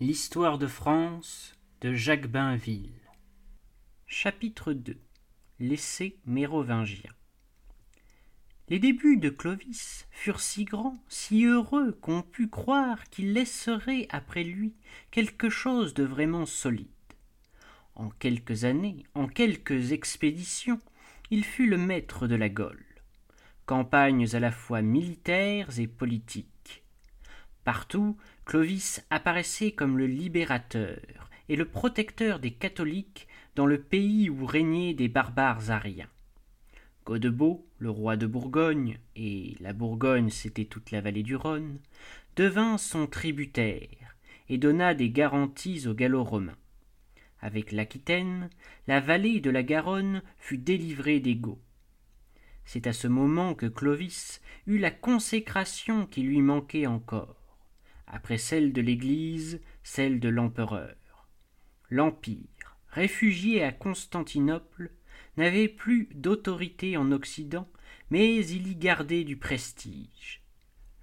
L'histoire de France de Jacques Bainville. Chapitre 2 L'essai mérovingien. Les débuts de Clovis furent si grands, si heureux qu'on put croire qu'il laisserait après lui quelque chose de vraiment solide. En quelques années, en quelques expéditions, il fut le maître de la Gaule. Campagnes à la fois militaires et politiques. Partout, Clovis apparaissait comme le libérateur et le protecteur des catholiques dans le pays où régnaient des barbares ariens. Godebau, le roi de Bourgogne, et la Bourgogne c'était toute la vallée du Rhône, devint son tributaire et donna des garanties aux Gallo-Romains. Avec l'Aquitaine, la vallée de la Garonne fut délivrée des Goths. C'est à ce moment que Clovis eut la consécration qui lui manquait encore après celle de l'Église, celle de l'empereur. L'Empire, réfugié à Constantinople, n'avait plus d'autorité en Occident, mais il y gardait du prestige.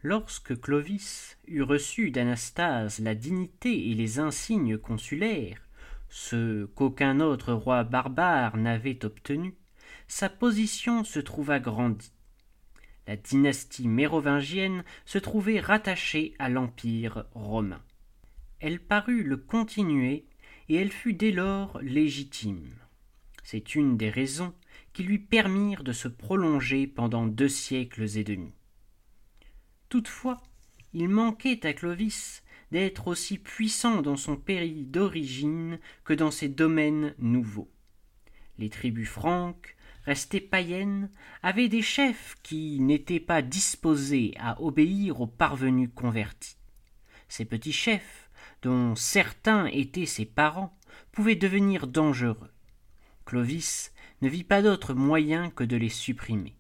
Lorsque Clovis eut reçu d'Anastase la dignité et les insignes consulaires, ce qu'aucun autre roi barbare n'avait obtenu, sa position se trouva grandie. La dynastie mérovingienne se trouvait rattachée à l'Empire romain. Elle parut le continuer et elle fut dès lors légitime. C'est une des raisons qui lui permirent de se prolonger pendant deux siècles et demi. Toutefois, il manquait à Clovis d'être aussi puissant dans son pays d'origine que dans ses domaines nouveaux. Les tribus franques restées païennes, avaient des chefs qui n'étaient pas disposés à obéir aux parvenus convertis. Ces petits chefs, dont certains étaient ses parents, pouvaient devenir dangereux. Clovis ne vit pas d'autre moyen que de les supprimer.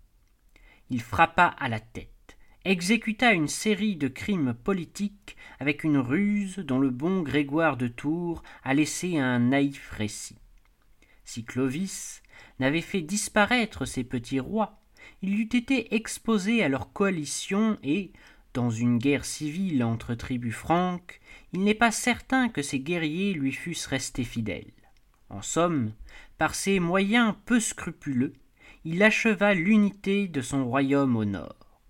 Il frappa à la tête, exécuta une série de crimes politiques avec une ruse dont le bon Grégoire de Tours a laissé un naïf récit. Si Clovis n'avait fait disparaître ces petits rois, il eût été exposé à leur coalition et, dans une guerre civile entre tribus franques, il n'est pas certain que ces guerriers lui fussent restés fidèles. En somme, par ses moyens peu scrupuleux, il acheva l'unité de son royaume au nord.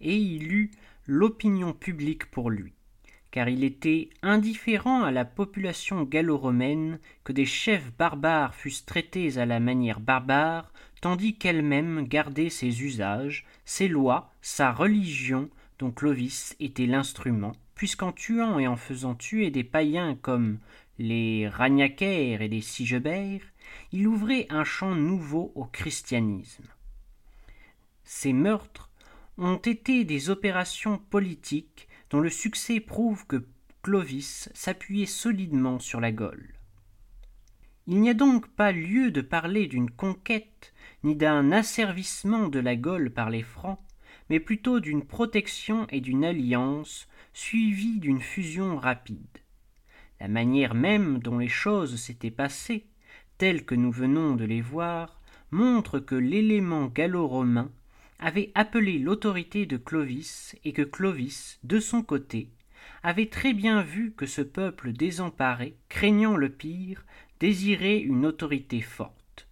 Et il eut l'opinion publique pour lui car il était indifférent à la population gallo-romaine que des chefs barbares fussent traités à la manière barbare, tandis qu'elle-même gardait ses usages, ses lois, sa religion, dont Clovis était l'instrument, puisqu'en tuant et en faisant tuer des païens comme les Ragnacaires et les Sigebert, il ouvrait un champ nouveau au christianisme. Ces meurtres ont été des opérations politiques dont le succès prouve que Clovis s'appuyait solidement sur la Gaule. Il n'y a donc pas lieu de parler d'une conquête ni d'un asservissement de la Gaule par les Francs, mais plutôt d'une protection et d'une alliance suivie d'une fusion rapide. La manière même dont les choses s'étaient passées, telles que nous venons de les voir, montre que l'élément gallo-romain avait appelé l'autorité de Clovis et que Clovis, de son côté, avait très bien vu que ce peuple désemparé, craignant le pire, désirait une autorité forte.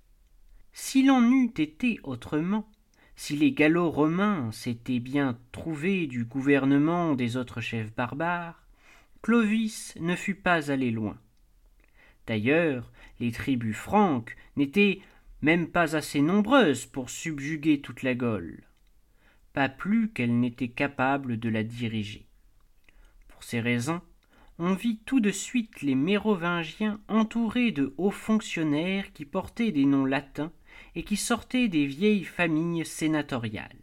S'il en eût été autrement, si les Gallo-Romains s'étaient bien trouvés du gouvernement des autres chefs barbares, Clovis ne fut pas allé loin. D'ailleurs, les tribus franques n'étaient même pas assez nombreuses pour subjuguer toute la Gaule, pas plus qu'elle n'était capable de la diriger. Pour ces raisons, on vit tout de suite les Mérovingiens entourés de hauts fonctionnaires qui portaient des noms latins et qui sortaient des vieilles familles sénatoriales.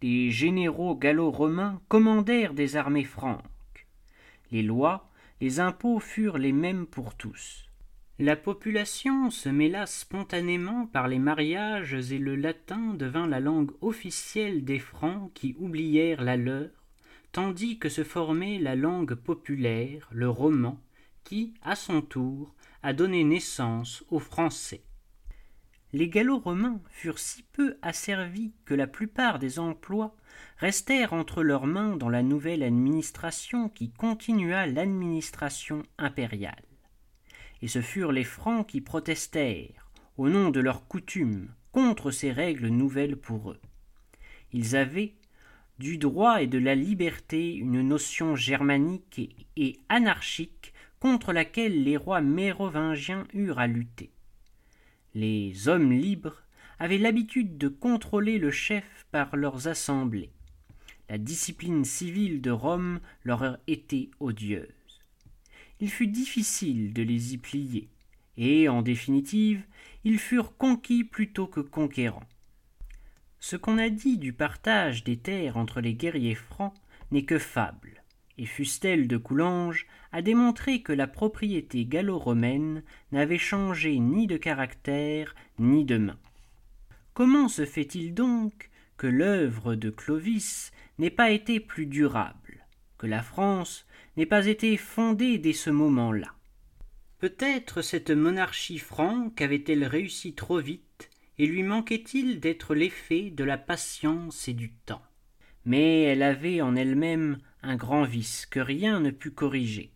Des généraux gallo-romains commandèrent des armées franques. Les lois, les impôts furent les mêmes pour tous. La population se mêla spontanément par les mariages et le latin devint la langue officielle des Francs qui oublièrent la leur, tandis que se formait la langue populaire, le roman, qui, à son tour, a donné naissance au français. les Gallo-Romains furent si peu asservis que la plupart des emplois restèrent entre leurs mains dans la nouvelle administration qui continua l'administration impériale. Et ce furent les Francs qui protestèrent, au nom de leurs coutumes, contre ces règles nouvelles pour eux. Ils avaient, du droit et de la liberté, une notion germanique et anarchique contre laquelle les rois mérovingiens eurent à lutter. Les hommes libres avaient l'habitude de contrôler le chef par leurs assemblées. La discipline civile de Rome leur était odieuse. Il fut difficile de les y plier, et, en définitive, ils furent conquis plutôt que conquérants. Ce qu'on a dit du partage des terres entre les guerriers francs n'est que fable, et Fustel de Coulanges a démontré que la propriété gallo-romaine n'avait changé ni de caractère ni de main. Comment se fait-il donc que l'œuvre de Clovis n'ait pas été plus durable, que la France n'ait pas été fondée dès ce moment-là Peut-être cette monarchie franque avait-elle réussi trop vite, et lui manquait-il d'être l'effet de la patience et du temps. Mais elle avait en elle-même un grand vice que rien ne put corriger.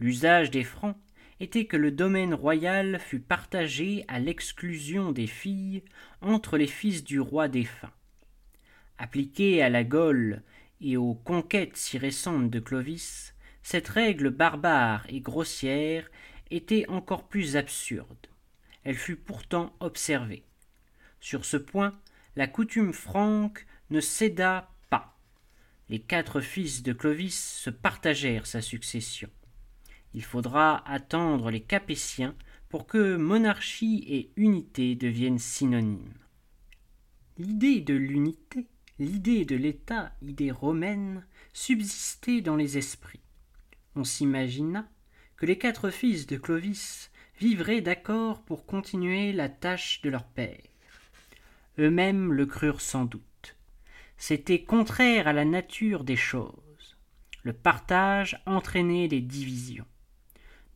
L'usage des Francs était que le domaine royal fût partagé à l'exclusion des filles entre les fils du roi défunt. Appliquée à la Gaule et aux conquêtes si récentes de Clovis, cette règle barbare et grossière était encore plus absurde. Elle fut pourtant observée. Sur ce point, la coutume franque ne céda pas. Les quatre fils de Clovis se partagèrent sa succession. Il faudra attendre les Capétiens pour que monarchie et unité deviennent synonymes. L'idée de l'unité, l'idée de l'État, idée romaine, subsistait dans les esprits. On s'imagina que les quatre fils de Clovis vivraient d'accord pour continuer la tâche de leur père. Eux-mêmes le crurent sans doute. C'était contraire à la nature des choses. Le partage entraînait les divisions.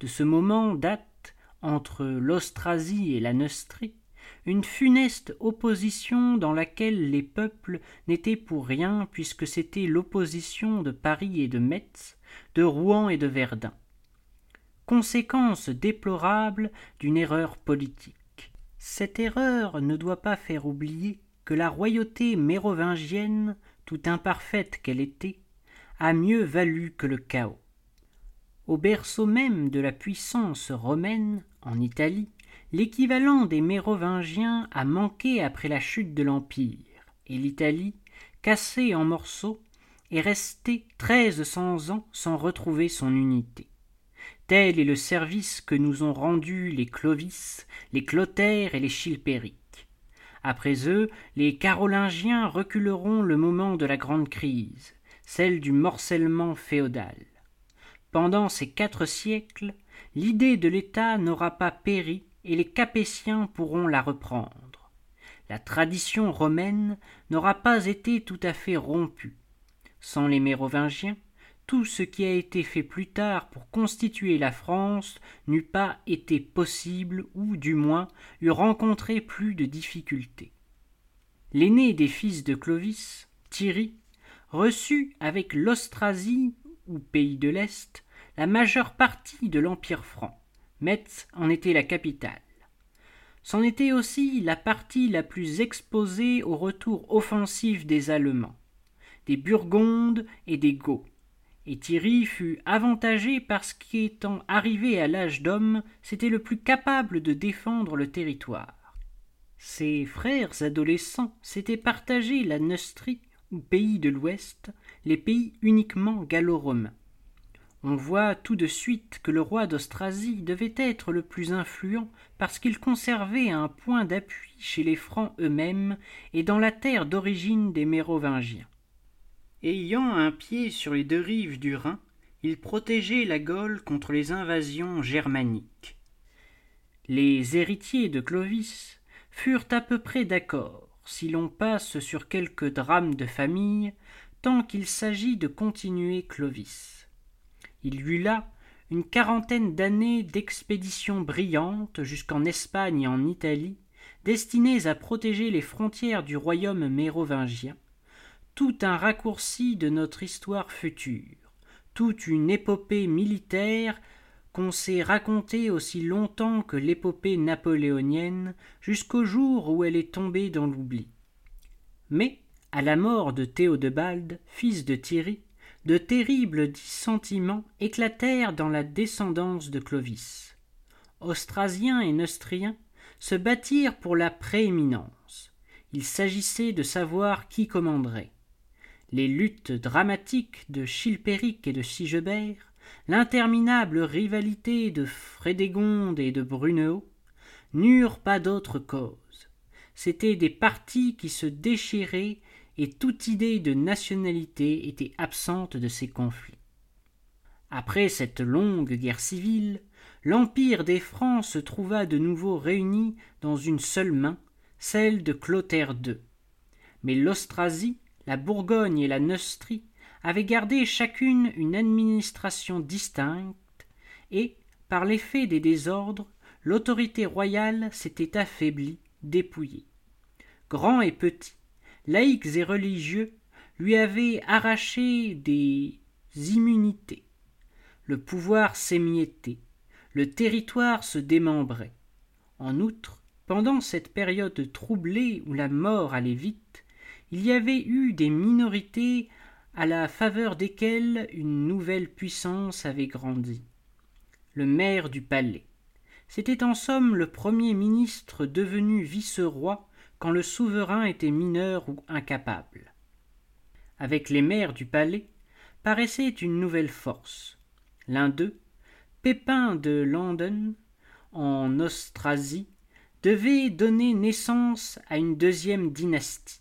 De ce moment date, entre l'Austrasie et la Neustrie, une funeste opposition dans laquelle les peuples n'étaient pour rien puisque c'était l'opposition de Paris et de Metz, de Rouen et de Verdun conséquence déplorable d'une erreur politique. Cette erreur ne doit pas faire oublier que la royauté mérovingienne, tout imparfaite qu'elle était, a mieux valu que le chaos. Au berceau même de la puissance romaine, en Italie, l'équivalent des mérovingiens a manqué après la chute de l'Empire, et l'Italie, cassée en morceaux, est restée treize cents ans sans retrouver son unité. Tel est le service que nous ont rendu les Clovis, les Clotaires et les Chilpéric. Après eux, les Carolingiens reculeront le moment de la grande crise, celle du morcellement féodal. Pendant ces quatre siècles, l'idée de l'État n'aura pas péri et les Capétiens pourront la reprendre. La tradition romaine n'aura pas été tout à fait rompue. Sans les Mérovingiens, tout ce qui a été fait plus tard pour constituer la France n'eût pas été possible ou du moins eût rencontré plus de difficultés. L'aîné des fils de Clovis, Thierry, reçut avec l'Austrasie ou pays de l'Est la majeure partie de l'Empire franc. Metz en était la capitale. C'en était aussi la partie la plus exposée au retour offensif des Allemands, des Burgondes et des Goths et Thierry fut avantagé parce qu'étant arrivé à l'âge d'homme, c'était le plus capable de défendre le territoire. Ses frères adolescents s'étaient partagé la Neustrie, ou pays de l'Ouest, les pays uniquement gallo-romains. On voit tout de suite que le roi d'Austrasie devait être le plus influent parce qu'il conservait un point d'appui chez les Francs eux-mêmes et dans la terre d'origine des Mérovingiens. Ayant un pied sur les deux rives du Rhin, il protégeait la Gaule contre les invasions germaniques. Les héritiers de Clovis furent à peu près d'accord, si l'on passe sur quelques drames de famille, tant qu'il s'agit de continuer Clovis. Il y eut là une quarantaine d'années d'expéditions brillantes jusqu'en Espagne et en Italie, destinés à protéger les frontières du royaume mérovingien, tout un raccourci de notre histoire future, toute une épopée militaire qu'on s'est racontée aussi longtemps que l'épopée napoléonienne, jusqu'au jour où elle est tombée dans l'oubli. Mais, à la mort de Théodebald, fils de Thierry, de terribles dissentiments éclatèrent dans la descendance de Clovis. Austrasiens et Neustriens se battirent pour la prééminence. Il s'agissait de savoir qui commanderait. Les luttes dramatiques de Chilpéric et de Sigebert, l'interminable rivalité de Frédégonde et de Brunehaut, n'eurent pas d'autre cause. C'étaient des partis qui se déchiraient et toute idée de nationalité était absente de ces conflits. Après cette longue guerre civile, l'empire des Francs se trouva de nouveau réuni dans une seule main, celle de Clotaire II. Mais l'Austrasie, la Bourgogne et la Neustrie avaient gardé chacune une administration distincte, et, par l'effet des désordres, l'autorité royale s'était affaiblie, dépouillée. Grands et petits, laïcs et religieux, lui avaient arraché des immunités. Le pouvoir s'émiettait, le territoire se démembrait. En outre, pendant cette période troublée où la mort allait vite, il y avait eu des minorités à la faveur desquelles une nouvelle puissance avait grandi. Le maire du palais. C'était en somme le premier ministre devenu vice-roi quand le souverain était mineur ou incapable. Avec les maires du palais paraissait une nouvelle force. L'un d'eux, Pépin de Landen, en Austrasie, devait donner naissance à une deuxième dynastie.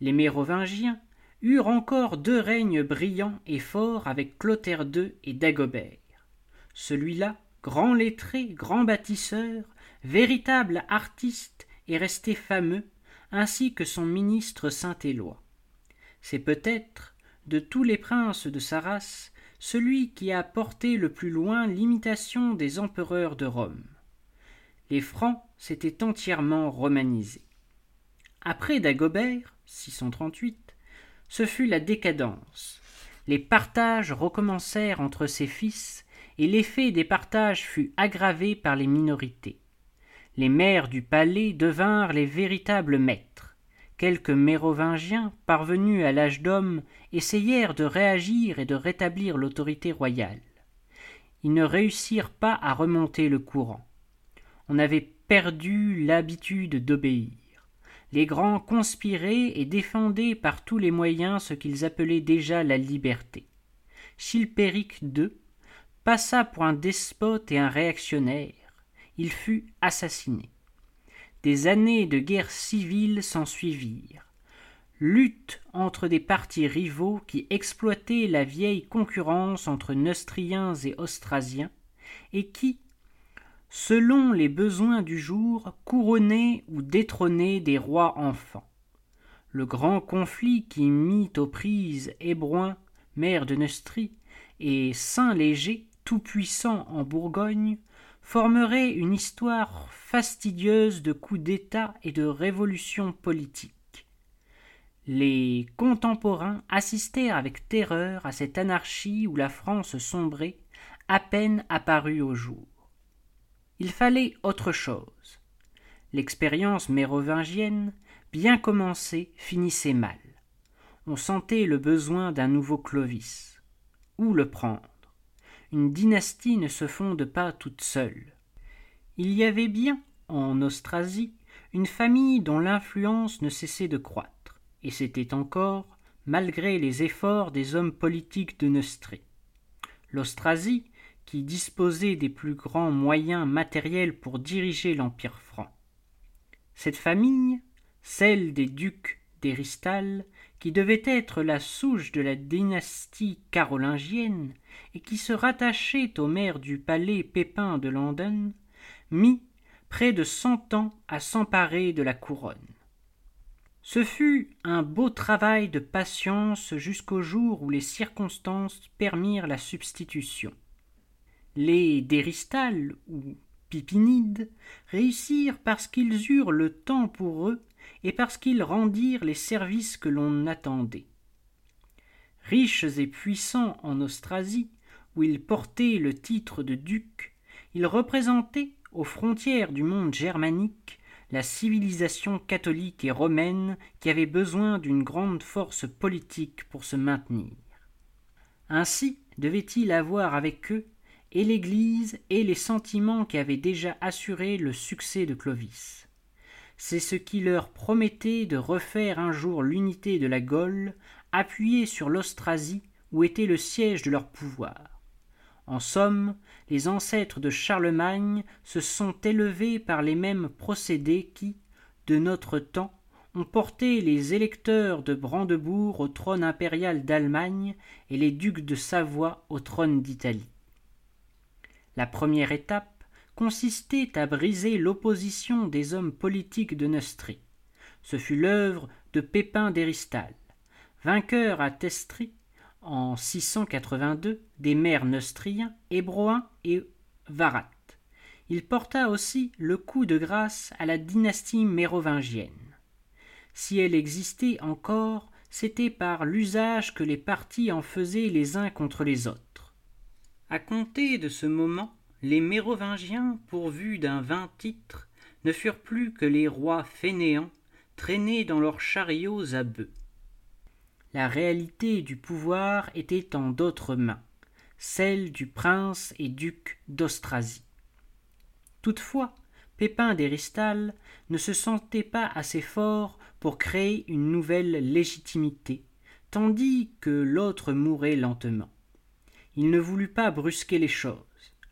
Les Mérovingiens eurent encore deux règnes brillants et forts avec Clotaire II et Dagobert. Celui-là, grand lettré, grand bâtisseur, véritable artiste est resté fameux, ainsi que son ministre Saint-Éloi. C'est peut-être, de tous les princes de sa race, celui qui a porté le plus loin l'imitation des empereurs de Rome. Les Francs s'étaient entièrement romanisés. Après Dagobert, 638, ce fut la décadence. Les partages recommencèrent entre ses fils, et l'effet des partages fut aggravé par les minorités les maires du palais devinrent les véritables maîtres. Quelques mérovingiens, parvenus à l'âge d'homme, essayèrent de réagir et de rétablir l'autorité royale. Ils ne réussirent pas à remonter le courant. On avait perdu l'habitude d'obéir. Les grands conspiraient et défendaient par tous les moyens ce qu'ils appelaient déjà la liberté. Chilpéric II passa pour un despote et un réactionnaire il fut assassiné. Des années de guerre civile s'ensuivirent. Lutte entre des partis rivaux qui exploitaient la vieille concurrence entre Neustriens et Austrasiens, et qui, selon les besoins du jour, couronnaient ou détrônaient des rois enfants. Le grand conflit qui mit aux prises Hébroin, maire de Neustrie, et Saint-Léger, tout-puissant en Bourgogne, formerait une histoire fastidieuse de coups d'État et de révolutions politiques. Les contemporains assistèrent avec terreur à cette anarchie où la France sombrait, à peine apparue au jour. Il fallait autre chose. L'expérience mérovingienne, bien commencée, finissait mal. On sentait le besoin d'un nouveau Clovis. Où le prendre? Une dynastie ne se fonde pas toute seule. Il y avait bien, en Austrasie, une famille dont l'influence ne cessait de croître, et c'était encore, malgré les efforts des hommes politiques de Neustrie. L'Austrasie, qui disposait des plus grands moyens matériels pour diriger l'Empire franc. Cette famille, celle des ducs d'Héristal, qui devait être la souche de la dynastie carolingienne et qui se rattachait au maire du palais Pépin de Landen, mit près de cent ans à s'emparer de la couronne. Ce fut un beau travail de patience jusqu'au jour où les circonstances permirent la substitution. Les Déristal ou Pipinides, réussirent parce qu'ils eurent le temps pour eux et parce qu'ils rendirent les services que l'on attendait. Riches et puissants en Austrasie, où ils portaient le titre de duc, ils représentaient, aux frontières du monde germanique, la civilisation catholique et romaine qui avait besoin d'une grande force politique pour se maintenir. Ainsi devait-il avoir avec eux et l'Église et les sentiments qui avaient déjà assuré le succès de Clovis. C'est ce qui leur promettait de refaire un jour l'unité de la Gaule, appuyée sur l'Austrasie où était le siège de leur pouvoir. En somme, les ancêtres de Charlemagne se sont élevés par les mêmes procédés qui, de notre temps, ont porté les électeurs de Brandebourg au trône impérial d'Allemagne et les ducs de Savoie au trône d'Italie. La première étape consistait à briser l'opposition des hommes politiques de Neustrie. Ce fut l'œuvre de Pépin d'Héristal, vainqueur à Testry en 682 des maires neustriens, Hébroin et Varat. Il porta aussi le coup de grâce à la dynastie mérovingienne. Si elle existait encore, c'était par l'usage que les partis en faisaient les uns contre les autres. À compter de ce moment, les Mérovingiens, pourvus d'un vain titre, ne furent plus que les rois fainéants, traînés dans leurs chariots à bœufs. La réalité du pouvoir était en d'autres mains, celle du prince et duc d'Austrasie. Toutefois, Pépin d'Héristal ne se sentait pas assez fort pour créer une nouvelle légitimité, tandis que l'autre mourait lentement. Il ne voulut pas brusquer les choses.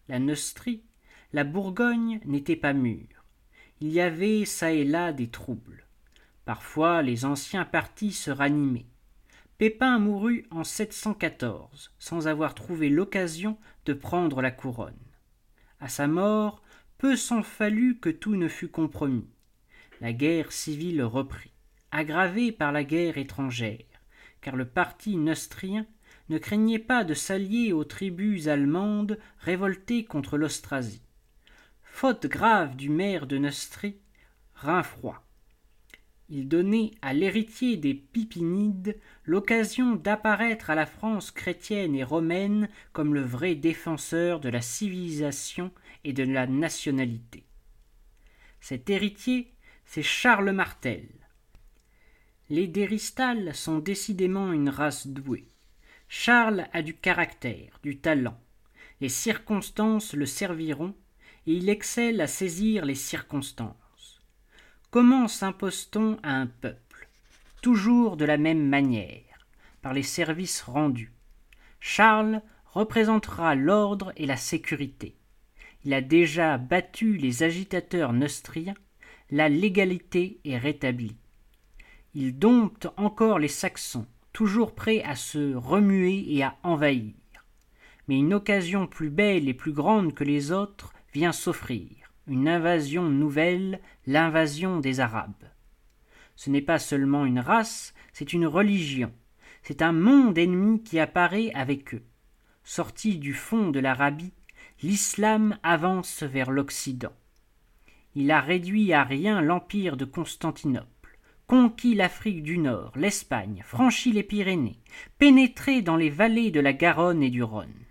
La Neustrie, la Bourgogne n'était pas mûre. Il y avait çà et là des troubles. Parfois les anciens partis se ranimaient. Pépin mourut en 714, sans avoir trouvé l'occasion de prendre la couronne. À sa mort, peu s'en fallut que tout ne fût compromis. La guerre civile reprit, aggravée par la guerre étrangère, car le parti neustrien ne craignait pas de s'allier aux tribus allemandes révoltées contre l'Austrasie. Faute grave du maire de Neustrie. Il donnait à l'héritier des Pipinides l'occasion d'apparaître à la France chrétienne et romaine comme le vrai défenseur de la civilisation et de la nationalité. Cet héritier, c'est Charles Martel. Les Déristales sont décidément une race douée. Charles a du caractère, du talent. Les circonstances le serviront, et il excelle à saisir les circonstances. Comment s'impose-t-on à un peuple Toujours de la même manière, par les services rendus? Charles représentera l'ordre et la sécurité. Il a déjà battu les agitateurs neustriens, la légalité est rétablie. Il dompte encore les Saxons, toujours prêt à se remuer et à envahir. Mais une occasion plus belle et plus grande que les autres vient s'offrir, une invasion nouvelle, l'invasion des Arabes. Ce n'est pas seulement une race, c'est une religion, c'est un monde ennemi qui apparaît avec eux. Sorti du fond de l'Arabie, l'islam avance vers l'Occident. Il a réduit à rien l'empire de Constantinople conquis l'Afrique du Nord, l'Espagne, franchi les Pyrénées, pénétré dans les vallées de la Garonne et du Rhône.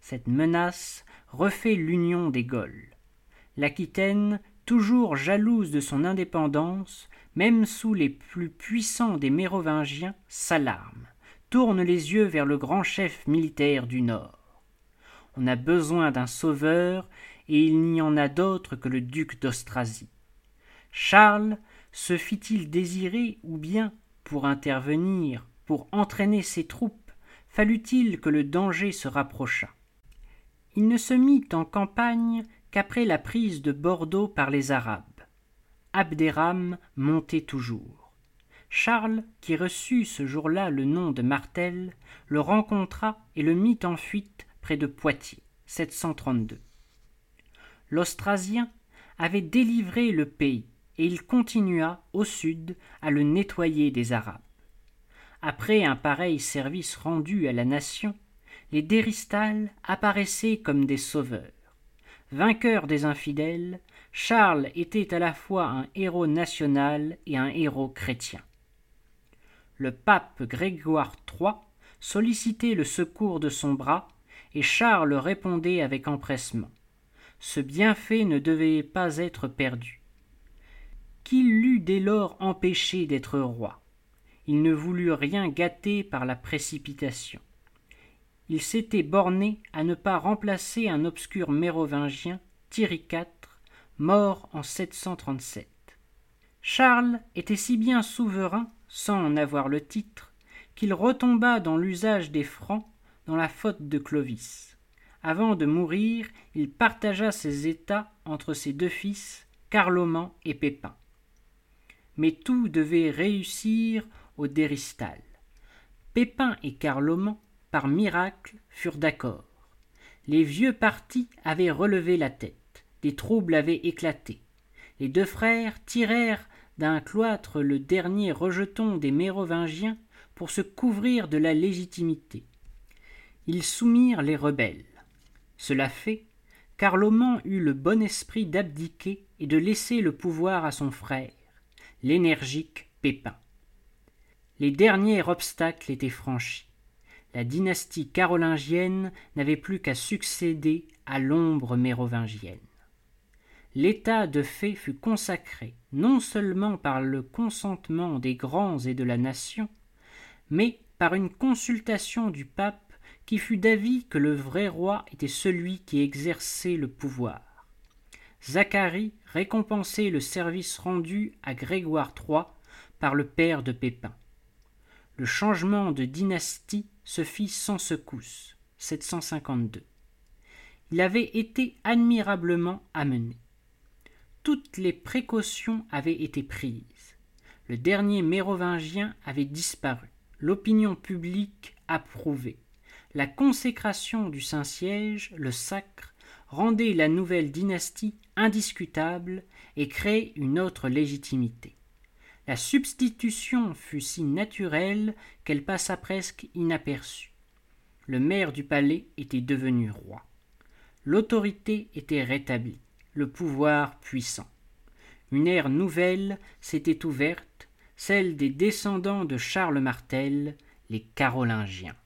Cette menace refait l'union des Gaules. L'Aquitaine, toujours jalouse de son indépendance, même sous les plus puissants des Mérovingiens, s'alarme, tourne les yeux vers le grand chef militaire du Nord. On a besoin d'un sauveur, et il n'y en a d'autre que le duc d'Austrasie. Charles se fit-il désirer ou bien, pour intervenir, pour entraîner ses troupes, fallut-il que le danger se rapprochât? Il ne se mit en campagne qu'après la prise de Bordeaux par les Arabes. Abderraham montait toujours. Charles, qui reçut ce jour-là le nom de Martel, le rencontra et le mit en fuite près de Poitiers. 732. L'Austrasien avait délivré le pays et il continua au sud à le nettoyer des Arabes. Après un pareil service rendu à la nation, les Déristales apparaissaient comme des sauveurs. Vainqueur des infidèles, Charles était à la fois un héros national et un héros chrétien. Le pape Grégoire III sollicitait le secours de son bras, et Charles répondait avec empressement. Ce bienfait ne devait pas être perdu. Qu'il l'eût dès lors empêché d'être roi. Il ne voulut rien gâter par la précipitation. Il s'était borné à ne pas remplacer un obscur mérovingien, Thierry IV, mort en 737. Charles était si bien souverain, sans en avoir le titre, qu'il retomba dans l'usage des francs dans la faute de Clovis. Avant de mourir, il partagea ses états entre ses deux fils, Carloman et Pépin. Mais tout devait réussir au Déristal. Pépin et Carloman, par miracle, furent d'accord. Les vieux partis avaient relevé la tête, des troubles avaient éclaté. Les deux frères tirèrent d'un cloître le dernier rejeton des Mérovingiens pour se couvrir de la légitimité. Ils soumirent les rebelles. Cela fait, Carloman eut le bon esprit d'abdiquer et de laisser le pouvoir à son frère, l'énergique Pépin. Les derniers obstacles étaient franchis. La dynastie carolingienne n'avait plus qu'à succéder à l'ombre mérovingienne. L'état de fait fut consacré non seulement par le consentement des grands et de la nation, mais par une consultation du pape qui fut d'avis que le vrai roi était celui qui exerçait le pouvoir. Zacharie récompensait le service rendu à Grégoire III par le père de Pépin. Le changement de dynastie se fit sans secousse. 752. Il avait été admirablement amené. Toutes les précautions avaient été prises. Le dernier mérovingien avait disparu l'opinion publique approuvait. La consécration du Saint-Siège, le sacre, rendait la nouvelle dynastie indiscutable et créait une autre légitimité. La substitution fut si naturelle qu'elle passa presque inaperçue. Le maire du palais était devenu roi. L'autorité était rétablie, le pouvoir puissant. Une ère nouvelle s'était ouverte celle des descendants de Charles Martel, les Carolingiens.